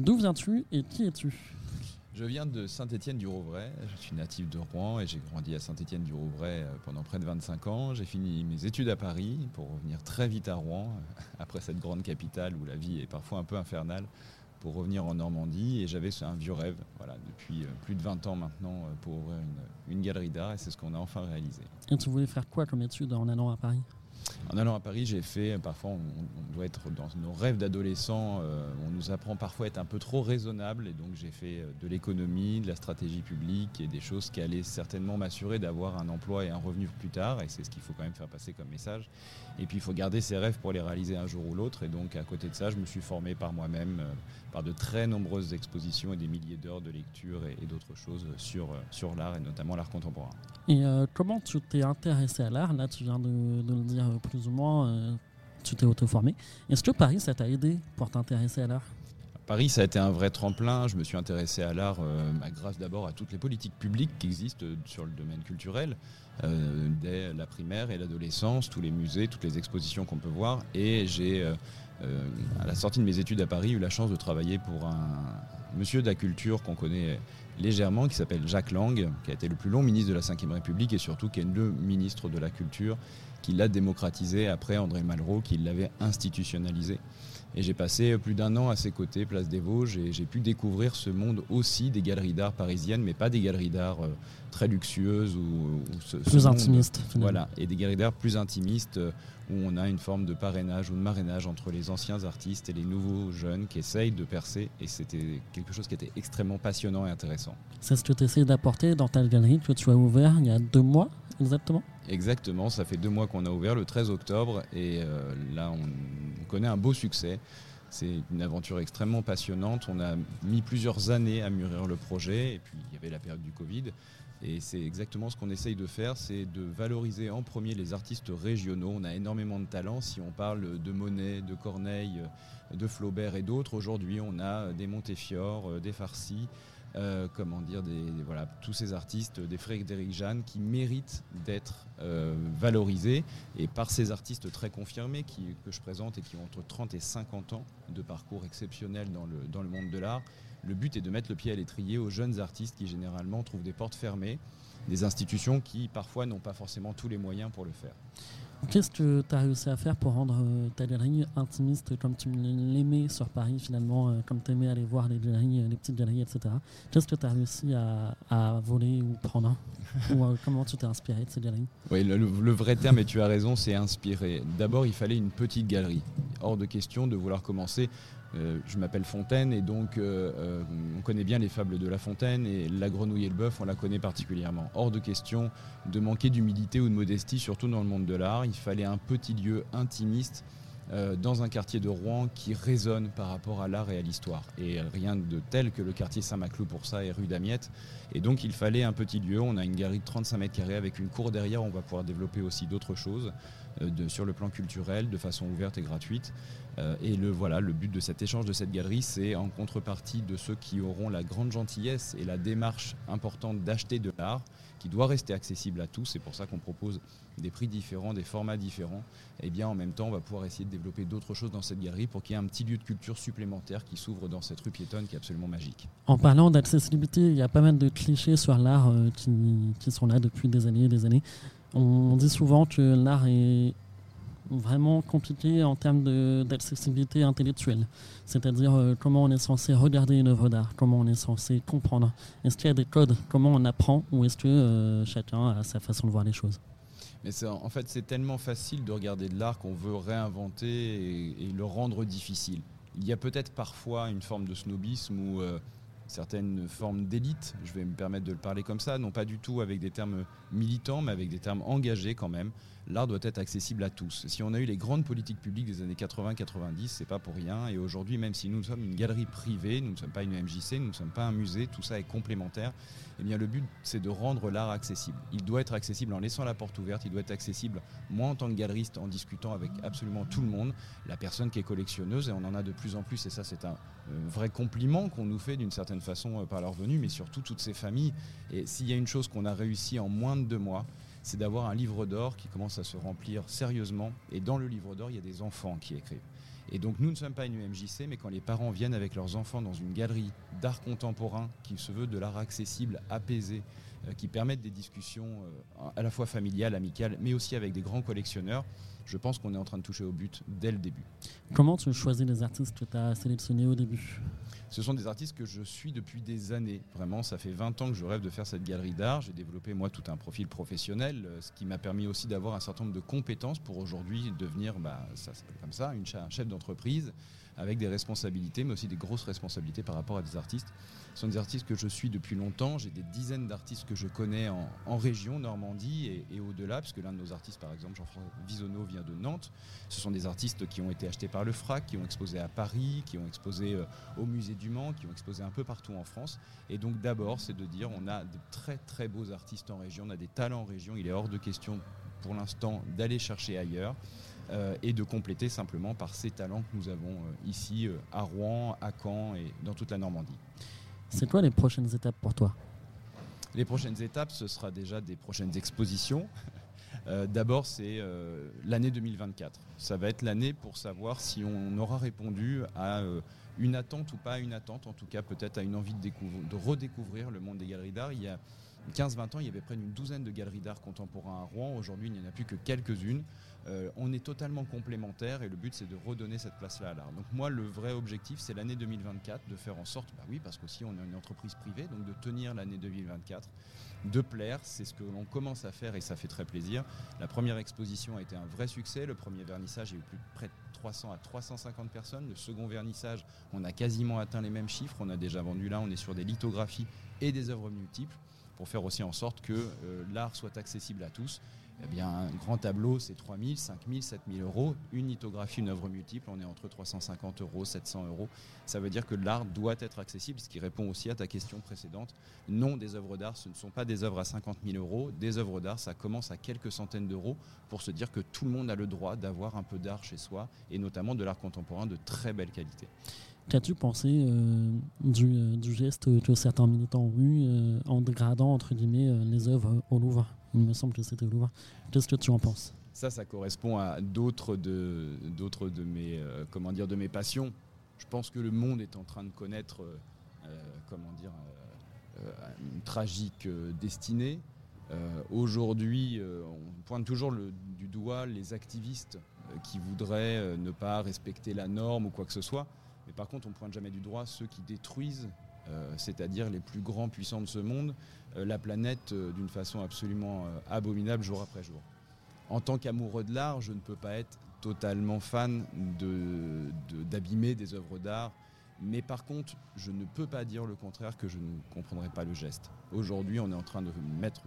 D'où viens-tu et qui es-tu? Je viens de Saint-Étienne-du-Rouvray. Je suis natif de Rouen et j'ai grandi à Saint-Étienne-du-Rouvray euh, pendant près de 25 ans. J'ai fini mes études à Paris pour revenir très vite à Rouen, après cette grande capitale où la vie est parfois un peu infernale, pour revenir en Normandie. Et j'avais un vieux rêve, voilà, depuis euh, plus de 20 ans maintenant, euh, pour ouvrir une, une galerie d'art et c'est ce qu'on a enfin réalisé. Et tu voulais faire quoi comme étude en allant à Paris? En allant à Paris, j'ai fait, parfois on, doit être dans nos rêves d'adolescents, euh, on nous apprend parfois à être un peu trop raisonnable et donc j'ai fait euh, de l'économie, de la stratégie publique et des choses qui allaient certainement m'assurer d'avoir un emploi et un revenu plus tard et c'est ce qu'il faut quand même faire passer comme message. Et puis il faut garder ses rêves pour les réaliser un jour ou l'autre et donc à côté de ça, je me suis formé par moi-même, euh, par de très nombreuses expositions et des milliers d'heures de lecture et, d'autres choses sur, sur l'art et notamment l'art contemporain. Et comment tu t'es intéressé à l'art? Là, tu viens de, de le dire plus ou moins, euh, tu t'es auto-formé. Est-ce que Paris, ça t'a aidé pour t'intéresser à l'art? Paris, ça a été un vrai tremplin. Je me suis intéressé à l'art euh, grâce d'abord à toutes les politiques publiques qui existent sur le domaine culturel, euh, dès la primaire et l'adolescence, tous les musées, toutes les expositions qu'on peut voir. Et j'ai, à la sortie de mes études à Paris, eu la chance de travailler pour un monsieur de la culture qu'on connaît légèrement, qui s'appelle Jacques Lang, qui a été le plus long ministre de la Ve République et surtout qui est le ministre de la Culture, qui l'a démocratisé après André Malraux, qui l'avait institutionnalisé. Et j'ai passé plus d'un an à ses côtés, place des Vosges, et j'ai pu découvrir ce monde aussi des galeries d'art parisiennes, mais pas des galeries d'art euh, très luxueuses ou, plus intimistes. Voilà, et des galeries d'art plus intimistes euh, où on a une forme de parrainage ou de marrainage entre les anciens artistes et les nouveaux jeunes qui essayent de percer. Et c'était quelque chose qui était extrêmement passionnant et intéressant. C'est ce que tu essayes d'apporter dans ta galerie que tu as ouvert il y a deux mois exactement? Exactement, ça fait deux mois qu'on a ouvert le 13 octobre et euh, là on, connaît un beau succès. C'est une aventure extrêmement passionnante. On a mis plusieurs années à mûrir le projet et puis il y avait la période du Covid. Et c'est exactement ce qu'on essaye de faire, c'est de valoriser en premier les artistes régionaux. On a énormément de talents. Si on parle de Monet, de Corneille, de Flaubert et d'autres, aujourd'hui on a des Montefiore, des Farsi, euh, comment dire, tous ces artistes, des Frédéric Jeanne, qui méritent d'être euh, valorisés. Et par ces artistes très confirmés que je présente et qui ont entre 30 et 50 ans de parcours exceptionnel dans le monde de l'art, le but est de mettre le pied à l'étrier aux jeunes artistes qui généralement trouvent des portes fermées, des institutions qui parfois n'ont pas forcément tous les moyens pour le faire. Qu'est-ce que tu as réussi à faire pour rendre euh, ta galerie intimiste comme tu l'aimais sur Paris finalement, euh, comme tu aimais aller voir les galeries, euh, les petites galeries, etc. Qu'est-ce que tu as réussi à, voler ou prendre Ou comment tu t'es inspiré de ces galeries? Oui, le, le, vrai terme, et tu as raison, c'est inspiré. D'abord, il fallait une petite galerie. Hors de question de vouloir commencer euh, je m'appelle Fontaine et donc euh, euh, on connaît bien les fables de La Fontaine et la grenouille et le bœuf, on la connaît particulièrement. Hors de question de manquer d'humilité ou de modestie, surtout dans le monde de l'art. Il fallait un petit lieu intimiste dans un quartier de Rouen qui résonne par rapport à l'art et à l'histoire. Et rien de tel que le quartier Saint-Maclou pour ça et rue d'Amiette. Et donc il fallait un petit lieu. On a une galerie de 35 mètres carrés avec une cour derrière. On va pouvoir développer aussi d'autres choses sur le plan culturel de façon ouverte et gratuite. Euh, et le, voilà, le but de cet échange, de cette galerie, c'est en contrepartie de ceux qui auront la grande gentillesse et la démarche importante d'acheter de l'art, qui doit rester accessible à tous. C'est pour ça qu'on propose des prix différents, des formats différents. Et eh bien en même temps, on va pouvoir essayer de développer d'autres choses dans cette galerie pour qu'il y ait un petit lieu de culture supplémentaire qui s'ouvre dans cette rue piétonne qui est absolument magique. En parlant d'accessibilité, il y a pas mal de clichés sur l'art euh, qui, qui sont là depuis des années et des années. On dit souvent que l'art est vraiment compliqué en termes d'accessibilité intellectuelle. C'est-à-dire euh, comment on est censé regarder une œuvre d'art, comment on est censé comprendre. Est-ce qu'il y a des codes Comment on apprend Ou est-ce que euh, chacun a sa façon de voir les choses? Mais en fait, c'est tellement facile de regarder de l'art qu'on veut réinventer et, le rendre difficile. Il y a peut-être parfois une forme de snobisme euh, certaines formes d'élite, je vais me permettre de le parler comme ça, non pas du tout avec des termes militants, mais avec des termes engagés quand même. L'art doit être accessible à tous. Si on a eu les grandes politiques publiques des années 80-90, c'est pas pour rien. Et aujourd'hui, même si nous sommes une galerie privée, nous ne sommes pas une MJC, nous ne sommes pas un musée, tout ça est complémentaire. Eh bien, le but, c'est de rendre l'art accessible. Il doit être accessible en laissant la porte ouverte. Il doit être accessible, moi en tant que galeriste, en discutant avec absolument tout le monde. La personne qui est collectionneuse, et on en a de plus en plus, et ça, c'est un vrai compliment qu'on nous fait d'une certaine façon euh, par leur venue, mais surtout toutes ces familles. Et s'il y a une chose qu'on a réussi en moins de deux mois, c'est d'avoir un livre d'or qui commence à se remplir sérieusement. Et dans le livre d'or, il y a des enfants qui écrivent. Et donc nous ne sommes pas une UMJC, mais quand les parents viennent avec leurs enfants dans une galerie d'art contemporain qui se veut de l'art accessible, apaisé, qui permettent des discussions euh, à la fois familiales, amicales, mais aussi avec des grands collectionneurs, je pense qu'on est en train de toucher au but dès le début. Comment tu choisis les artistes que tu as sélectionnés au début? Ce sont des artistes que je suis depuis des années. Vraiment, ça fait 20 ans que je rêve de faire cette galerie d'art. J'ai développé moi tout un profil professionnel, euh, ce qui m'a permis aussi d'avoir un certain nombre de compétences pour aujourd'hui devenir, bah, ça comme ça, une, un chef d'entreprise avec des responsabilités, mais aussi des grosses responsabilités par rapport à des artistes. Ce sont des artistes que je suis depuis longtemps. J'ai des dizaines d'artistes que je connais en, région, Normandie et, au-delà, puisque l'un de nos artistes, par exemple, Jean-François Visonneau, vient de Nantes. Ce sont des artistes qui ont été achetés par le FRAC, qui ont exposé à Paris, qui ont exposé euh, au musée du Mans, qui ont exposé un peu partout en France. Et donc d'abord, c'est de dire on a de très très beaux artistes en région, on a des talents en région. Il est hors de question pour l'instant d'aller chercher ailleurs. Euh, et de compléter simplement par ces talents que nous avons euh, ici à Rouen, à Caen et dans toute la Normandie. C'est quoi les prochaines étapes pour toi? Les prochaines étapes, ce sera déjà des prochaines expositions. Euh, d'abord, c'est euh, l'année 2024. Ça va être l'année pour savoir si on aura répondu à euh, une attente ou pas à une attente, en tout cas peut-être à une envie de, redécouvrir le monde des galeries d'art. 15-20 ans, il y avait près d'une douzaine de galeries d'art contemporain à Rouen. Aujourd'hui, il n'y en a plus que quelques-unes. Euh, on est totalement complémentaires et le but, c'est de redonner cette place-là à l'art. Donc moi, le vrai objectif, c'est l'année 2024, de faire en sorte, bah oui, parce qu'aussi on est une entreprise privée, donc de tenir l'année 2024, de plaire, c'est ce que l'on commence à faire et ça fait très plaisir. La première exposition a été un vrai succès. Le premier vernissage, a eu plus près de 300 à 350 personnes. Le second vernissage, on a quasiment atteint les mêmes chiffres. On a déjà vendu là, on est sur des lithographies et des œuvres multiples pour faire aussi en sorte que euh, l'art soit accessible à tous. Eh bien, un grand tableau, c'est 3 000, 5 000, 7 000 euros. Une lithographie, une œuvre multiple, on est entre 350 euros, 700 euros. Ça veut dire que l'art doit être accessible, ce qui répond aussi à ta question précédente. Non, des œuvres d'art, ce ne sont pas des œuvres à 50 000 euros. Des œuvres d'art, ça commence à quelques centaines d'euros pour se dire que tout le monde a le droit d'avoir un peu d'art chez soi, et notamment de l'art contemporain de très belle qualité. Qu'as-tu pensé euh, euh, du, geste que certains militants ont eu euh, en dégradant entre guillemets les œuvres au Louvre? Il me semble que c'était au Louvre. Qu'est-ce que tu en penses? Ça, ça correspond à d'autres de, de mes de mes passions. Je pense que le monde est en train de connaître comment dire une tragique destinée. Aujourd'hui, on pointe toujours du doigt les activistes qui voudraient ne pas respecter la norme ou quoi que ce soit. Mais par contre, on ne pointe jamais du droit ceux qui détruisent, euh, c'est-à-dire les plus grands puissants de ce monde, euh, la planète euh, d'une façon absolument abominable jour après jour. En tant qu'amoureux de l'art, je ne peux pas être totalement fan d'abîmer des œuvres d'art. Mais par contre, je ne peux pas dire le contraire que je ne comprendrai pas le geste. Aujourd'hui, on est en train de mettre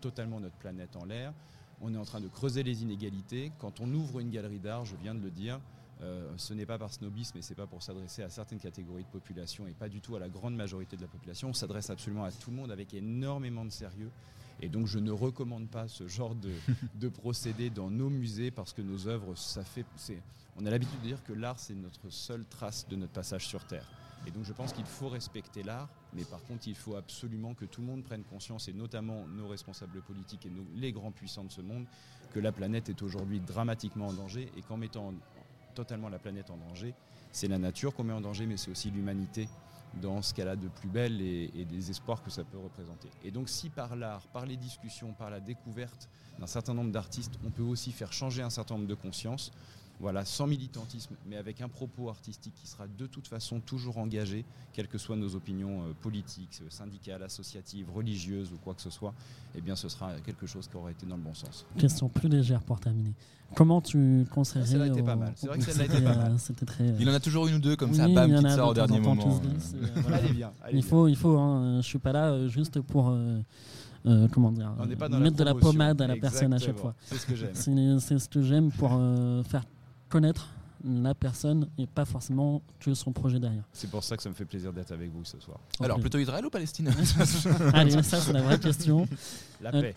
totalement notre planète en l'air. On est en train de creuser les inégalités. Quand on ouvre une galerie d'art, je viens de le dire, euh, ce n'est pas par snobisme et c'est pas pour s'adresser à certaines catégories de population et pas du tout à la grande majorité de la population. On s'adresse absolument à tout le monde avec énormément de sérieux. Et donc je ne recommande pas ce genre de, de procédé dans nos musées parce que nos œuvres, ça fait, on a l'habitude de dire que l'art c'est notre seule trace de notre passage sur Terre. Et donc je pense qu'il faut respecter l'art, mais par contre il faut absolument que tout le monde prenne conscience, et notamment nos responsables politiques et les grands puissants de ce monde, que la planète est aujourd'hui dramatiquement en danger et qu'en mettant totalement la planète en danger. C'est la nature qu'on met en danger, mais c'est aussi l'humanité dans ce qu'elle a de plus belle et, et, des espoirs que ça peut représenter. Et donc si par l'art, par les discussions, par la découverte d'un certain nombre d'artistes, on peut aussi faire changer un certain nombre de consciences, voilà, sans militantisme, mais avec un propos artistique qui sera de toute façon toujours engagé, quelles que soient nos opinions euh, politiques, euh, syndicales, associatives, religieuses ou quoi que ce soit, eh bien ce sera quelque chose qui aura été dans le bon sens. Question plus légère pour terminer. Comment tu conseillerais Celle-là était pas mal. C'est vrai que celle-là était pas mal. très, il en a toujours une ou deux comme ça, bam, qui sort au dernier moment. Allez bien. il faut, il faut. Hein, je suis pas là juste pour. Euh, comment dire, mettre de la pommade à la personne à chaque fois. C'est ce que j'aime. C'est ce que j'aime pour faire connaître la personne et pas forcément que son projet derrière. C'est pour ça que ça me fait plaisir d'être avec vous ce soir. Alors plutôt Israël ou Palestine Allez, ça c'est la vraie question. La paix.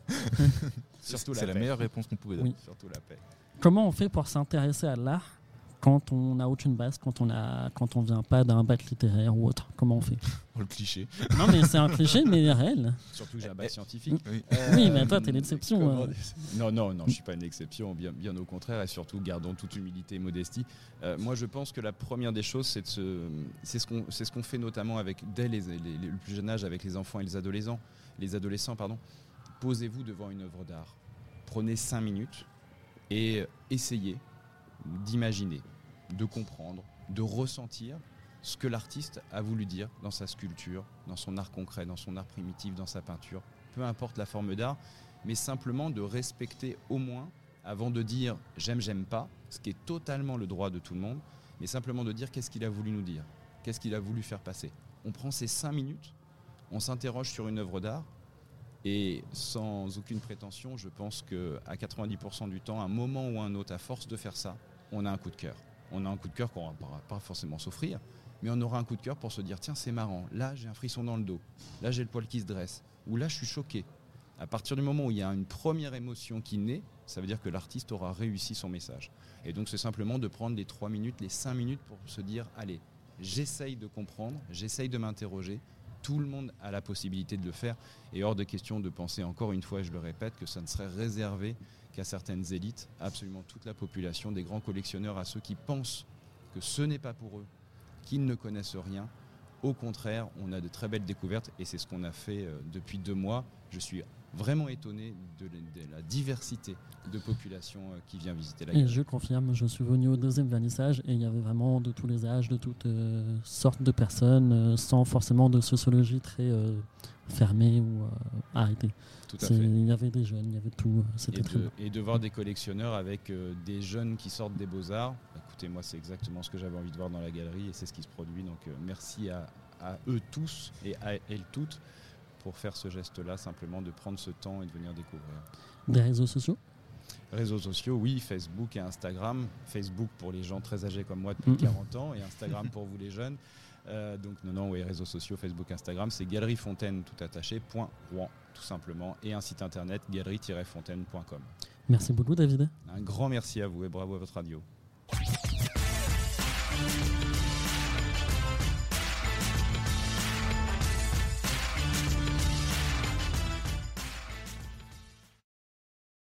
Surtout la C'est la meilleure réponse qu'on pouvait donner. Surtout la paix. Comment on fait pour s'intéresser à l'art quand on n'a aucune base, quand on a, quand on vient pas d'un bac littéraire ou autre Comment on fait oh, Le cliché. Non, mais c'est un cliché, mais réel. Surtout que j'ai un bac scientifique. Oui, oui mais toi, t'es l'exception. Hein. Non, non, non, je suis pas une exception, bien, bien au contraire, et surtout gardons toute humilité et modestie. Euh, moi, je pense que la première des choses, c'est de c'est ce qu'on, c'est ce qu'on fait notamment avec dès les, le plus jeune âge avec les enfants et les adolescents, les adolescents, pardon. Posez-vous devant une œuvre d'art, prenez cinq minutes et essayez d'imaginer de comprendre, de ressentir ce que l'artiste a voulu dire dans sa sculpture, dans son art concret, dans son art primitif, dans sa peinture, peu importe la forme d'art, mais simplement de respecter au moins, avant de dire j'aime, j'aime pas, ce qui est totalement le droit de tout le monde, mais simplement de dire qu'est-ce qu'il a voulu nous dire, qu'est-ce qu'il a voulu faire passer. On prend ces cinq minutes, on s'interroge sur une œuvre d'art, et sans aucune prétention, je pense qu'à 90% du temps, un moment ou un autre, à force de faire ça, on a un coup de cœur on a un coup de cœur qu'on ne va pas forcément s'offrir, mais on aura un coup de cœur pour se dire tiens, c'est marrant, là j'ai un frisson dans le dos, là j'ai le poil qui se dresse, ou là je suis choqué. À partir du moment où il y a une première émotion qui naît, ça veut dire que l'artiste aura réussi son message. Et donc c'est simplement de prendre les 3 minutes, les 5 minutes pour se dire allez, j'essaye de comprendre, j'essaye de m'interroger. Tout le monde a la possibilité de le faire et hors de question de penser encore une fois, je le répète, que ça ne serait réservé qu'à certaines élites, absolument toute la population, des grands collectionneurs, à ceux qui pensent que ce n'est pas pour eux, qu'ils ne connaissent rien. Au contraire, on a de très belles découvertes et c'est ce qu'on a fait euh, depuis deux mois. Je suis vraiment étonné de, la diversité de population euh, qui vient visiter la galerie. Et je confirme, je suis venu au deuxième vernissage et il y avait vraiment de tous les âges, de toutes euh, sortes de personnes, sans forcément de sociologie très fermée ou arrêtée. Il y avait des jeunes, il y avait tout. C'était très de, Et de voir des collectionneurs avec euh, des jeunes qui sortent des beaux-arts. Écoutez, moi, c'est exactement ce que j'avais envie de voir dans la galerie et c'est ce qui se produit. Donc, euh, merci à, eux tous et à elles toutes pour faire ce geste-là, simplement de prendre ce temps et de venir découvrir. Des réseaux sociaux? Réseaux sociaux, oui, Facebook et Instagram. Facebook pour les gens très âgés comme moi depuis 40 ans et Instagram pour vous les jeunes. Euh, donc non, non, oui, réseaux sociaux, Facebook, Instagram, c'est Galerie Fontaine tout attaché, point Rouen, tout simplement, et un site internet galerie-fontaine.com. Merci beaucoup David. Un grand merci à vous et bravo à votre radio.